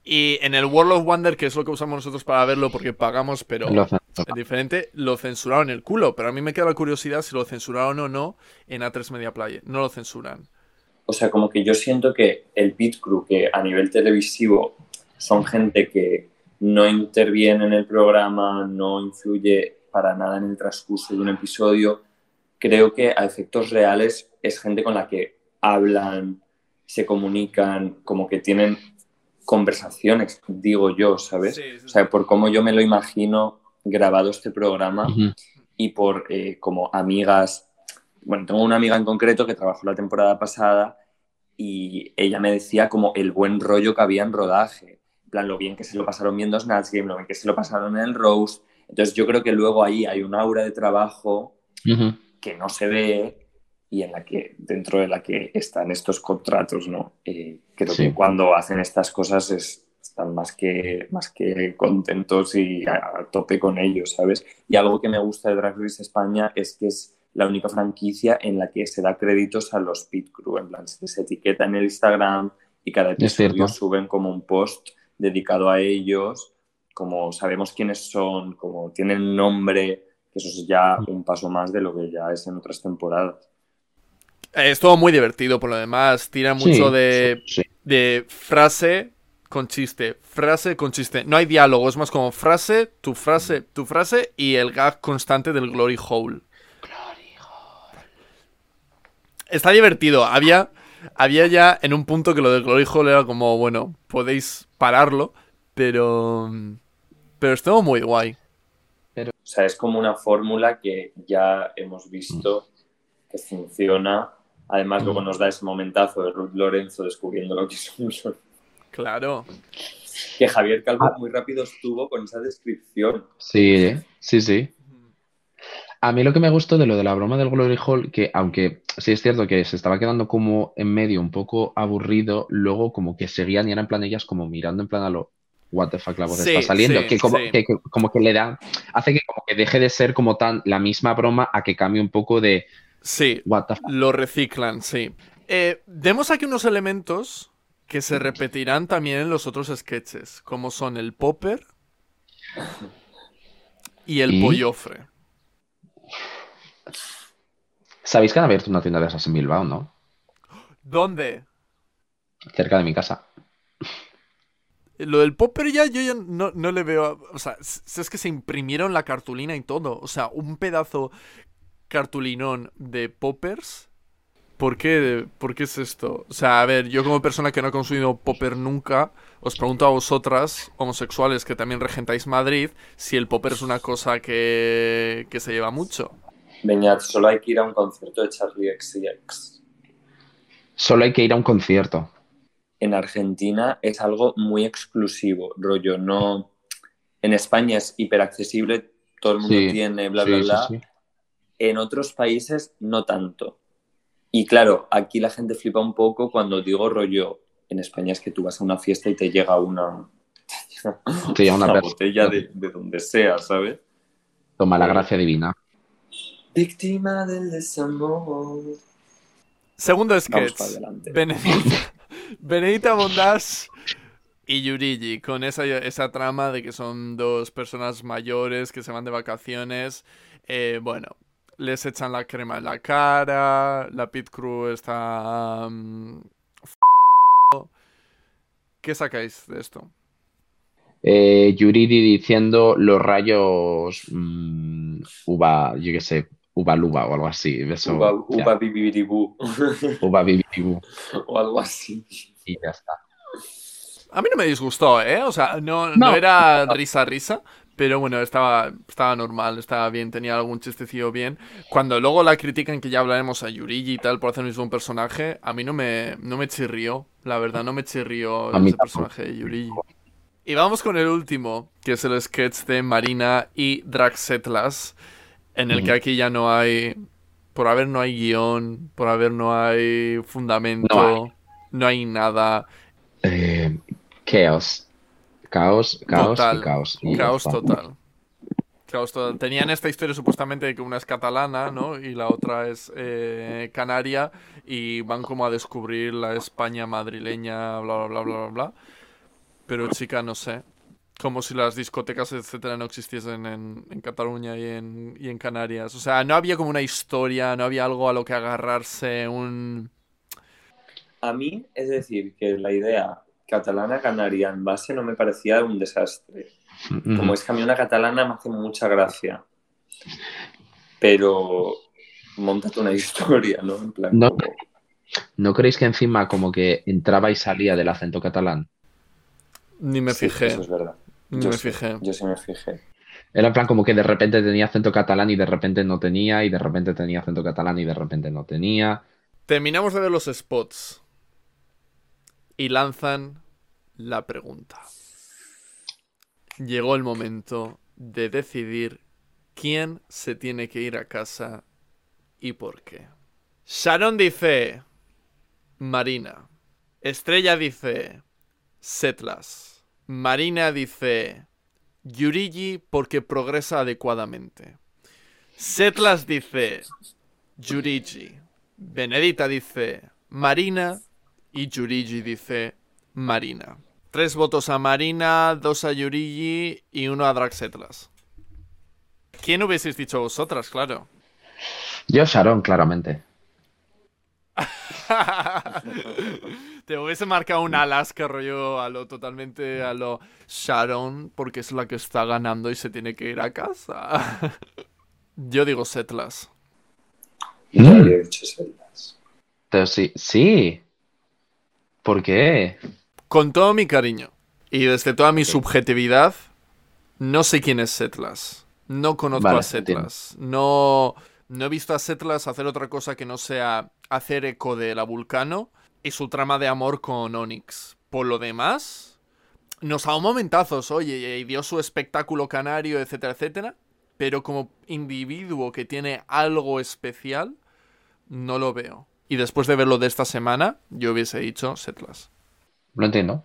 Y en el World of Wonder, que es lo que usamos nosotros para verlo porque pagamos, pero es diferente, lo censuraron el culo. Pero a mí me queda la curiosidad si lo censuraron o no en A3 Media Play. No lo censuran.
O sea, como que yo siento que el pit crew, que a nivel televisivo son gente que no interviene en el programa, no influye para nada en el transcurso de un episodio, creo que a efectos reales es gente con la que hablan, se comunican, como que tienen conversaciones, digo yo, ¿sabes? O sea, por cómo yo me lo imagino grabado este programa y por eh, como amigas. Bueno, tengo una amiga en concreto que trabajó la temporada pasada y ella me decía como el buen rollo que había en rodaje. Plan, lo bien que se lo pasaron viendo Snatch Game, lo bien que se lo pasaron en el Rose. Entonces yo creo que luego ahí hay un aura de trabajo
Ujú.
que no se ve y en la que dentro de la que están estos contratos, ¿no? Eh, creo
Sí.
que cuando hacen estas cosas es- están más que, más que contentos y a, a tope con ellos, ¿sabes? Y algo que me gusta de Drag Race España es que es la única franquicia en la que se da créditos a los pit crew, en plan, se etiqueta en el Instagram y cada episodio suben como un post dedicado a ellos, como sabemos quiénes son, como tienen nombre, que eso es ya un paso más de lo que ya es en otras temporadas.
Eh, Es todo muy divertido por lo demás. Tira mucho
Sí,
de,
sí.
de frase con chiste. Frase con chiste. No hay diálogo, es más como frase, tu frase, tu frase y el gag constante del Glory Hole. Está divertido. Había, había ya en un punto que lo del Glory Hole era como, bueno, podéis pararlo, pero. Pero estuvo muy guay.
O sea, es como una fórmula que ya hemos visto que funciona. Además, luego nos da ese momentazo de Ruth Lorenzo descubriendo lo que es un sol.
Claro.
Que Javier Calvo muy rápido estuvo con esa descripción.
Sí, sí, sí. A mí lo que me gustó de lo de la broma del Glory Hall, que aunque sí es cierto que se estaba quedando como en medio un poco aburrido, luego como que seguían y eran en plan ellas como mirando en plan a lo what the fuck la voz
Sí,
está saliendo,
sí,
que como,
sí.
que, que como que le da, hace que como que deje de ser como tan la misma broma a que cambie un poco de
Sí,
what the fuck.
Lo reciclan, sí. Eh, vemos aquí unos elementos que se repetirán también en los otros sketches, como son el popper y el
¿Y?
pollofre.
Sabéis que han abierto una tienda de esas en Bilbao, ¿no?
¿Dónde?
Cerca de mi casa.
Lo del popper ya yo ya no, no le veo... a- O sea, es que se imprimieron la cartulina y todo. O sea, un pedazo cartulinón de poppers ¿Por qué, ¿Por qué es esto? O sea, a ver, yo como persona que no he consumido popper nunca, os pregunto a vosotras, homosexuales que también regentáis Madrid, si el popper es una cosa que, que se lleva mucho.
Beñat, solo hay que ir a un concierto de Charlie XCX.
Solo hay que ir a un concierto.
En Argentina es algo muy exclusivo, rollo, no... En España es hiperaccesible, todo el mundo
Sí,
tiene, bla,
sí,
bla,
sí,
bla. En otros países no tanto. Y claro, aquí la gente flipa un poco cuando digo rollo, en España es que tú vas a una fiesta y te llega una,
Te llega una
botella de, de donde sea, ¿sabes?
Toma la gracia divina.
Víctima del desamor.
Segundo sketch. Benedita, Benedita Bondage y Yurigi, con esa, esa trama de que son dos personas mayores que se van de vacaciones. Eh, bueno, les echan la crema en la cara, la pit crew está... mm, ¿Qué sacáis de esto?
Eh, Yuriri diciendo los rayos mm, uva, yo qué sé, uva luva o algo así. Eso,
Uba, uba
uva bibibibu,
o algo así.
y ya está.
A mí no me disgustó, ¿eh? O sea, no, no
No.
era risa risa, pero bueno, estaba, estaba normal, estaba bien, tenía algún chistecillo bien. Cuando luego la critican, que ya hablaremos a Yurigi y tal, por hacer el mismo personaje, a mí no me, no me chirrió, la verdad, no me chirrió ese personaje de Yurigi. Y vamos con el último, que es el sketch de Marina y Draxetlas, en el que aquí ya no hay, por haber no hay guion, por haber no hay fundamento,
No
no hay nada.
Eh, chaos. Caos, caos
Total.
y caos. y
Caos total. Caos total. Tenían esta historia supuestamente de que una es catalana, ¿no? Y la otra es eh, canaria. Y van como a descubrir la España madrileña, bla, bla, bla, bla, bla. Pero chica, no sé. Como si las discotecas, etcétera, no existiesen en, en Cataluña y en, y en Canarias. O sea, no había como una historia, no había algo a lo que agarrarse, un...
A mí, es decir, que la idea catalana canaria en base no me parecía un desastre. Como es que a mí una catalana me hace mucha gracia. Pero montate una historia, ¿no? En plan,
No.
como-
¿No creéis que encima como que entraba y salía del acento catalán?
Ni me
Sí,
fijé.
Eso es verdad. Yo
me
sí,
fijé.
Yo sí me fijé.
Era en plan como que de repente tenía acento catalán y de repente no tenía, y de repente tenía acento catalán y de repente no tenía.
Terminamos de ver los spots y lanzan la pregunta. Llegó el momento de decidir quién se tiene que ir a casa y por qué. Sharon dice Marina. Estrella dice Setlas. Marina dice Yurigi porque progresa adecuadamente. Setlas dice Yurigi. Benedita dice Marina y Yurigi dice Marina. Tres votos a Marina, dos a Yurigi y uno a Draxetlas. ¿Quién hubieseis dicho vosotras, claro?
Yo, Sharon, claramente.
Te hubiese marcado un Alaska rollo a lo totalmente a lo Sharon porque es la que está ganando y se tiene que ir a casa. Yo digo Setlas.
Yo
Mm.
habría dicho celdas.
Pero sí, sí. ¿Por qué?
Con todo mi cariño y desde toda mi subjetividad, no sé quién es Setlas. No conozco
Vale,
a Setlas. No, no he visto a Setlas hacer otra cosa que no sea hacer eco de la Vulcano y su trama de amor con Onyx. Por lo demás, nos ha dado momentazos, oye, y dio su espectáculo canario, etcétera, etcétera. Pero como individuo que tiene algo especial, no lo veo. Y después de verlo de esta semana, yo hubiese dicho Setlas.
Lo entiendo.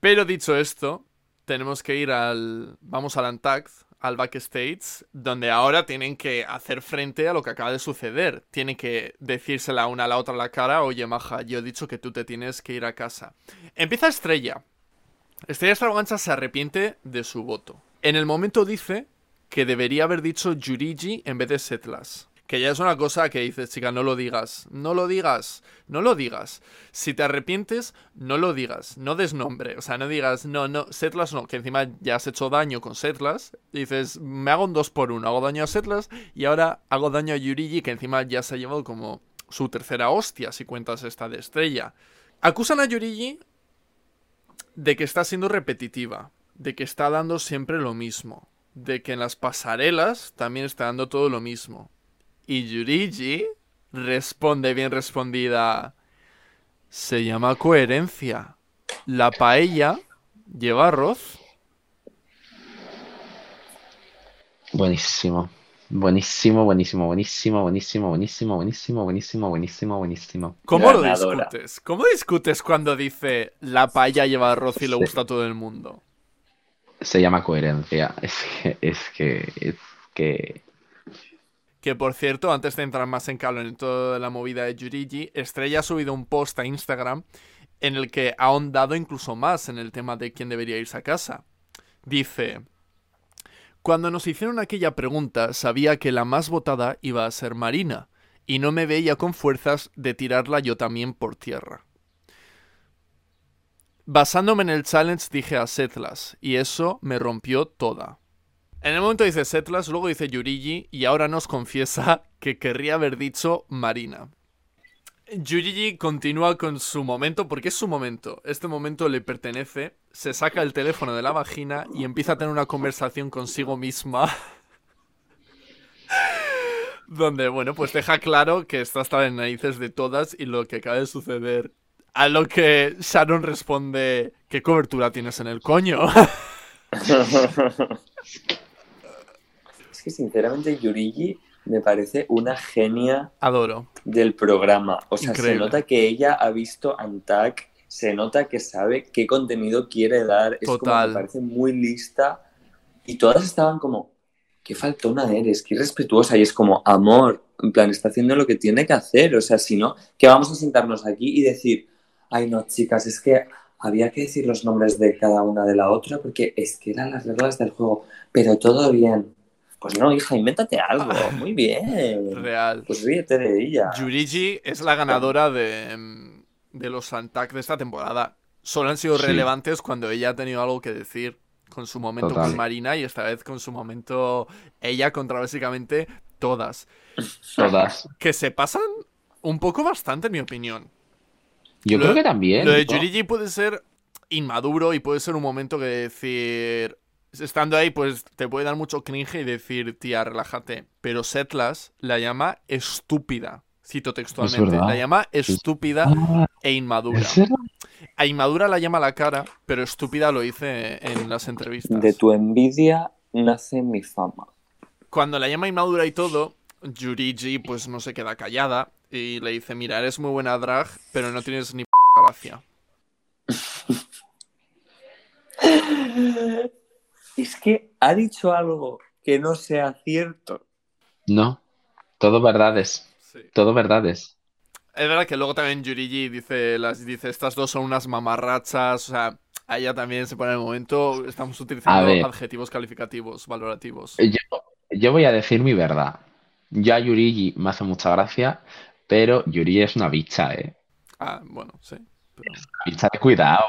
Pero dicho esto, tenemos que ir al. Vamos al Untagged, al Backstage, donde ahora tienen que hacer frente a lo que acaba de suceder. Tienen que decírsela una a la otra a la cara: Oye, maja, yo he dicho que tú te tienes que ir a casa. Empieza Estrella. Estrella Extravaganza se arrepiente de su voto. En el momento dice que debería haber dicho Yurigi en vez de Setlas. Que ya es una cosa que dices, chica, no lo digas. No lo digas. No lo digas. Si te arrepientes, no lo digas. No des nombre. O sea, no digas, no, no, Setlas no. Que encima ya has hecho daño con Setlas. Dices, me hago un 2 por 1 Hago daño a Setlas y ahora hago daño a Yurigi, que encima ya se ha llevado como su tercera hostia, si cuentas esta de estrella. Acusan a Yurigi de que está siendo repetitiva, de que está dando siempre lo mismo, de que en las pasarelas también está dando todo lo mismo. Y Yurigi responde bien respondida. Se llama coherencia. La paella lleva arroz.
Buenísimo. Buenísimo, buenísimo, buenísimo, buenísimo, buenísimo, buenísimo, buenísimo, buenísimo, buenísimo.
¿Cómo lo discutes? ¿Cómo discutes cuando dice la paella lleva arroz y le gusta a todo el mundo?
Se llama coherencia. Es que, es que, es que.
Que por cierto, antes de entrar más en calor en toda la movida de Yurigi, Estrella ha subido un post a Instagram en el que ha ahondado incluso más en el tema de quién debería irse a casa. Dice, cuando nos hicieron aquella pregunta sabía que la más votada iba a ser Marina, y no me veía con fuerzas de tirarla yo también por tierra. Basándome en el challenge dije a Setlas, y eso me rompió toda. En el momento dice Setlas, luego dice Yurigi, y ahora nos confiesa que querría haber dicho Marina. Yurigi continúa con su momento, porque es su momento. Este momento le pertenece. Se saca el teléfono de la vagina y empieza a tener una conversación consigo misma. Donde, bueno, pues deja claro que está hasta en narices de todas y lo que acaba de suceder. A lo que Sharon responde: ¿Qué cobertura tienes en el coño?
Que sinceramente Yurigi me parece una genia
Adoro.
del programa. O sea,
Increíble.
se nota que ella ha visto Antac, se nota que sabe qué contenido quiere dar. Es como
Total.
me parece muy lista. Y todas estaban como, qué faltona eres, qué irrespetuosa. Y es como, amor, en plan, está haciendo lo que tiene que hacer. O sea, si no, que vamos a sentarnos aquí y decir, ay no, chicas, es que había que decir los nombres de cada una de la otra porque es que eran las reglas del juego. Pero todo bien. Pues no, hija, invéntate algo. Muy bien.
Real.
Pues ríete de ella.
Yurigi es la ganadora de, de los Antac de esta temporada. Solo han sido
Sí.
relevantes cuando ella ha tenido algo que decir con su momento
Total.
con Marina y esta vez con su momento ella contra básicamente todas.
Todas.
Que se pasan un poco bastante, en mi opinión.
Yo
Lo-
creo que también.
Lo de
¿no?
Yurigi puede ser inmaduro y puede ser un momento que decir. Estando ahí, pues te puede dar mucho cringe y decir, tía, relájate. Pero Setlas la llama estúpida. Cito textualmente. La llama estúpida
Ah,
e inmadura. A inmadura la llama la cara, pero estúpida lo hice en las entrevistas.
De tu envidia nace mi fama.
Cuando la llama inmadura y todo, Yurigi pues no se queda callada y le dice, mira, eres muy buena drag, pero no tienes ni p gracia.
Es que ha dicho algo que no sea cierto.
No. Todo verdades.
Sí.
Todo verdades.
Es verdad que luego también Yurigi dice, las, dice, estas dos son unas mamarrachas, o sea, a ella también se pone en el momento, estamos utilizando
ver.
adjetivos calificativos, valorativos.
Yo, yo voy a decir mi verdad. Yo a Yurigi me hace mucha gracia, pero Yurigi es una bicha, ¿eh?
Ah, bueno, sí. pero-
Bicha de cuidado.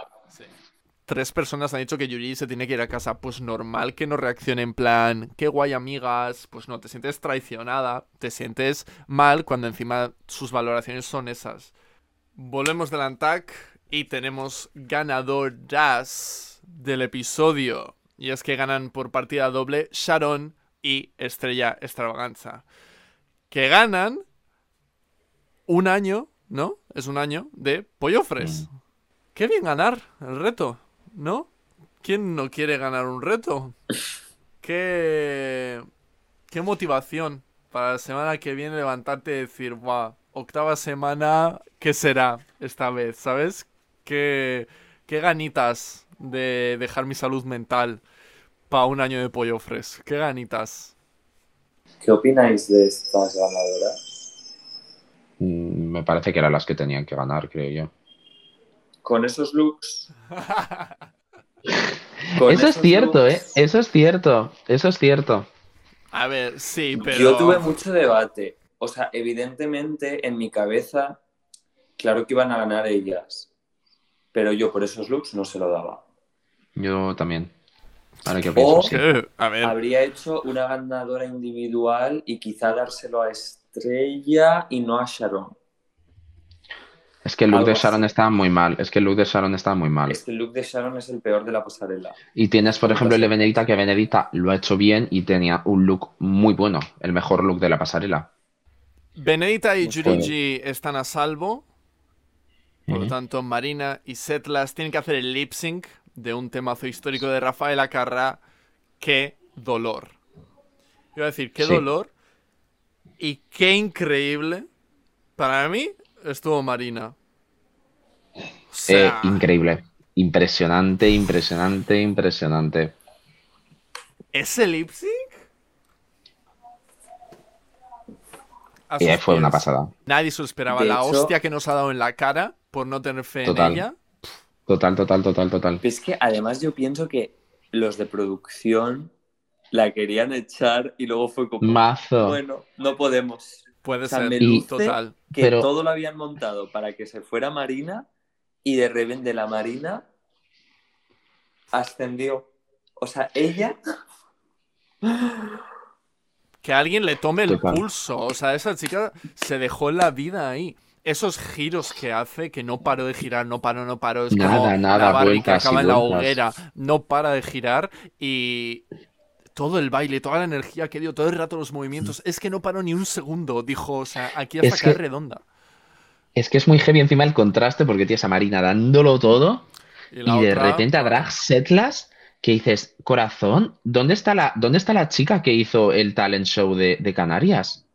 Tres personas han dicho que Yuri se tiene que ir a casa. Pues normal que no reaccione en plan, qué guay amigas. Pues no, te sientes traicionada. Te sientes mal cuando encima sus valoraciones son esas. Volvemos del Antac y tenemos ganadoras del episodio. Y es que ganan por partida doble Sharon y Estrella Extravaganza. Que ganan un año, ¿no? Es un año de Pollo Fresh. Qué bien ganar el reto, ¿no? ¿Quién no quiere ganar un reto? Qué, qué motivación para la semana que viene levantarte y decir, guau, octava semana, ¿qué será esta vez? ¿Sabes? Qué, qué ganitas de dejar mi salud mental para un año de pollo fresh. Qué ganitas.
¿Qué opináis de estas ganadoras?
Mm, Me parece que eran las que tenían que ganar, creo yo.
Con esos looks. Con
Eso es cierto, ¿eh? Eso es cierto. Eso es cierto.
A ver, sí, pero...
Yo tuve mucho debate. O sea, evidentemente en mi cabeza, claro que iban a ganar ellas. Pero yo por esos looks no se lo daba.
Yo también. Ahora que
O-
pienso, sí.
¿Qué? A ver,
Habría hecho una ganadora individual y quizá dárselo a Estrella y no a Sharon.
Es que el look
Algo
de
así.
Sharon estaba muy mal. Es que el look de Sharon estaba muy mal.
Este look de Sharon es el peor de la pasarela.
Y tienes, por ejemplo, el de. Benedita, que Benedita lo ha hecho bien y tenía un look muy bueno. El mejor look de la pasarela.
Benedita y Yurigi están a salvo. Por lo tanto, Marina y Setlas tienen que hacer el lip sync de un temazo histórico de Rafael Acarra. ¡Qué dolor! Iba a decir, qué
Sí.
dolor y qué increíble. Para mí estuvo Marina. O
Eh, increíble. Impresionante, impresionante, impresionante.
¿ese lip sync? A
Y
sus
fue una pasada.
Nadie se lo esperaba.
De
La
hecho-
hostia que nos ha dado en la cara por no tener fe
Total.
en ella.
Total, total, total, total.
Es que además yo pienso que los de producción la querían echar y luego fue como,
Mazo.
bueno, no podemos.
Puede
O sea,
ser.
me
Y-
Total.
que
Pero-
todo lo habían montado para que se fuera Marina y de repente la Marina ascendió. O sea, ella
Que alguien le tome el
Total.
pulso. O sea, esa chica se dejó la vida ahí. Esos giros que hace, que no paró de girar, no paró, no paró. Es
Nada,
como
nada,
la que acaba en la hoguera. No para de girar y todo el baile, toda la energía que dio, todo el rato los movimientos. Es que no paró ni un segundo. Dijo, o sea, aquí hasta
Es
caer
que-
redonda.
Es que es muy heavy encima el contraste porque tienes a Marina dándolo todo
Y,
de repente a Drag Setlas que dices, corazón, ¿dónde está la, ¿dónde está la chica que hizo el talent show de, de Canarias?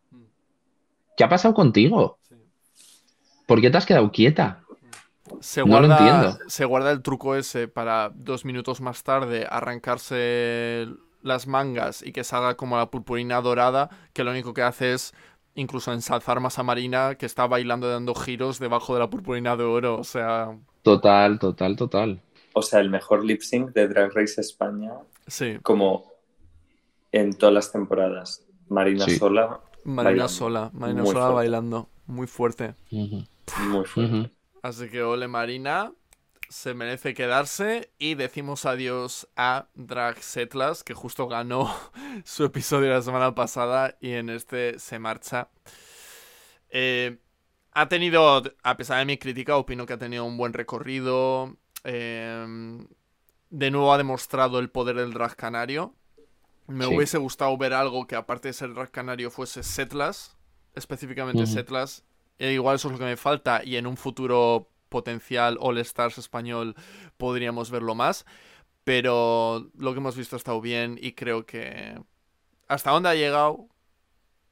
¿Qué ha pasado contigo?
Sí.
¿Por qué te has quedado quieta?
Se
No lo
guarda,
entiendo.
se guarda el truco ese para dos minutos más tarde arrancarse las mangas y que salga como la purpurina dorada, que lo único que hace es incluso ensalzar más a Marina, que está bailando y dando giros debajo de la purpurina de oro. O sea,
Total, total, total.
o sea, el mejor lip sync de Drag Race España,
sí,
como en todas las temporadas. Marina
Sí.
sola,
Marina
Bailando.
sola, Marina
Muy
sola
fuerte.
bailando, muy fuerte.
Muy fuerte.
Así que ole Marina, se merece quedarse y decimos adiós a Drag Setlas, que justo ganó su episodio la semana pasada y en este se marcha. Eh, ha tenido, a pesar de mi crítica, opino que ha tenido un buen recorrido. eh, de nuevo ha demostrado el poder del drag canario. Me
Sí.
hubiese gustado ver algo que aparte de ser drag canario fuese Setlas, específicamente. Setlas. E igual eso es lo que me falta y en un futuro potencial All Stars español podríamos verlo más. Pero lo que hemos visto ha estado bien y creo que hasta donde ha llegado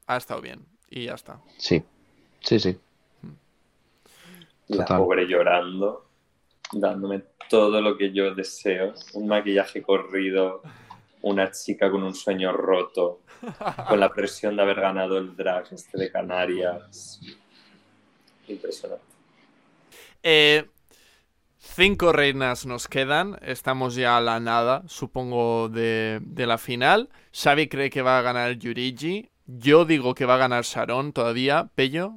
ha estado bien y ya está.
Sí, sí, sí.
La
Total.
pobre llorando, dándome todo lo que yo deseo. Un maquillaje corrido, una chica con un sueño roto, con la presión de haber ganado el drag este de Canarias. Impresionante.
Eh, cinco reinas nos quedan. Estamos ya a la nada, supongo, de, de la final. Xavi cree que va a ganar Yurigi. Yo digo que va a ganar Sharon todavía. Pello.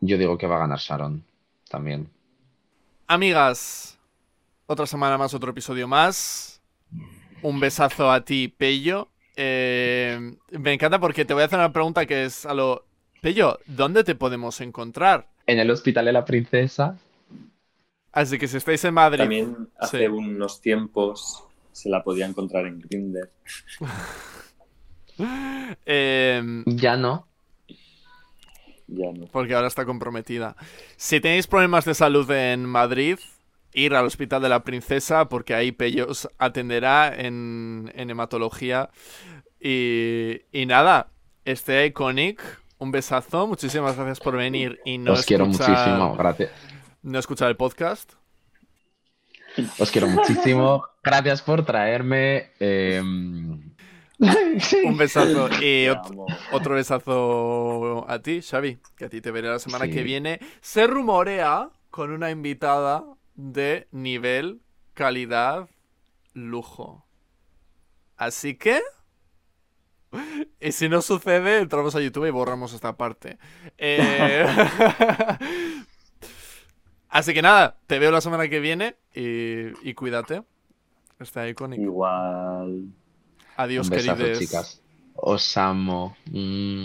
Yo digo que va a ganar Sharon también.
Amigas, otra semana más, otro episodio más. Un besazo a ti, Pello. Eh, me encanta porque te voy a hacer una pregunta que es a lo... Pello, ¿dónde te podemos encontrar?
En el hospital de la princesa.
Así que si estáis en Madrid...
También hace
Sí.
unos tiempos se la podía encontrar en Grindr.
eh,
Ya no.
Ya no.
porque ahora está comprometida. Si tenéis problemas de salud en Madrid, ir al Hospital de la Princesa, porque ahí Pello os atenderá en, en hematología. Y, y nada, este Iconic, un besazo, muchísimas gracias por venir y no
Os quiero
escuchar-
muchísimo. Gracias.
No escuchar el podcast.
Os quiero muchísimo. Gracias por traerme. eh,
Un besazo y otro besazo a ti, Xavi, que a ti te veré la semana
Sí.
que viene. Se rumorea con una invitada de nivel, calidad, lujo. Así que... Y si no sucede, entramos a YouTube y borramos esta parte. Eh, Así que nada, te veo la semana que viene y, y cuídate. Está icónico.
Igual.
Adiós,
un besazo,
queridos.
chicas. Os amo. Mm.